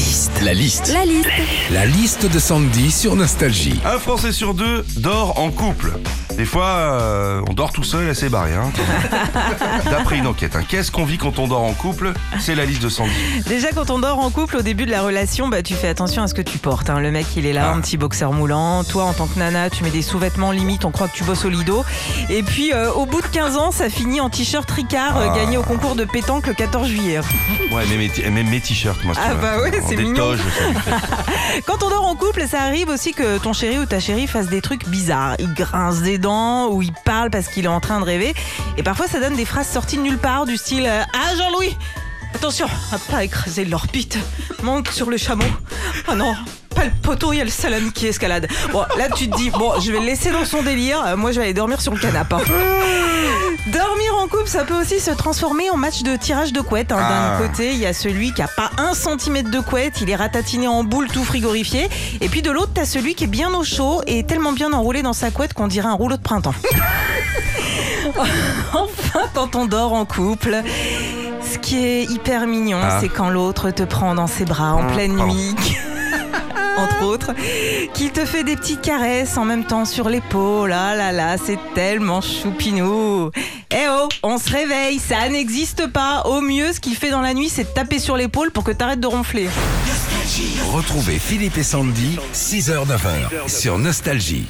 liste. La liste. La liste. La liste de Sandy sur Nostalgie. Un Français sur deux dort en couple. Des fois, euh, on dort tout seul et c'est barré. Hein. D'après une enquête, hein. qu'est-ce qu'on vit quand on dort en couple? C'est la liste de Sandy. Déjà, quand on dort en couple, au début de la relation, bah, tu fais attention à ce que tu portes. hein. Le mec, il est là, Ah. un petit boxeur moulant. Toi, en tant que nana, tu mets des sous-vêtements limite, on croit que tu bosses au lido. Et puis, euh, au bout de 15 ans, ça finit en t-shirt Ricard, euh, Ah. gagné au concours de pétanque le 14 juillet. Ouais, même mes, t-shirts, moi. Ah bah ouais, c'est mignon. Quand on dort en couple, ça arrive aussi que ton chéri ou ta chérie fasse des trucs bizarres. Il grince des dents ou il parle parce qu'il est en train de rêver. Et parfois, ça donne des phrases sorties de nulle part du style euh, Ah Jean-Louis, attention à pas écraser l'orbite. Monte sur le chameau. Ah non. Pas le poteau, il y a le salami qui escalade. Bon, là tu te dis, bon, je vais le laisser dans son délire. Euh, Moi, je vais aller dormir sur le canapé. hein. Dormir en couple, ça peut aussi se transformer en match de tirage de couette. hein. Ah. D'un côté, il y a celui qui a pas un centimètre de couette, il est ratatiné en boule tout frigorifié. Et puis de l'autre, t'as celui qui est bien au chaud et tellement bien enroulé dans sa couette qu'on dirait un rouleau de printemps. enfin, quand on dort en couple, ce qui est hyper mignon, Ah. c'est quand l'autre te prend dans ses bras en Mmh, pleine nuit. Autres, qu'il te fait des petites caresses en même temps sur l'épaule. Ah là là, c'est tellement choupinou. Eh oh, on se réveille, ça n'existe pas. Au mieux, ce qu'il fait dans la nuit, c'est taper sur l'épaule pour que t'arrêtes de ronfler. Retrouvez Philippe et Sandy, 6h-9h sur Nostalgie.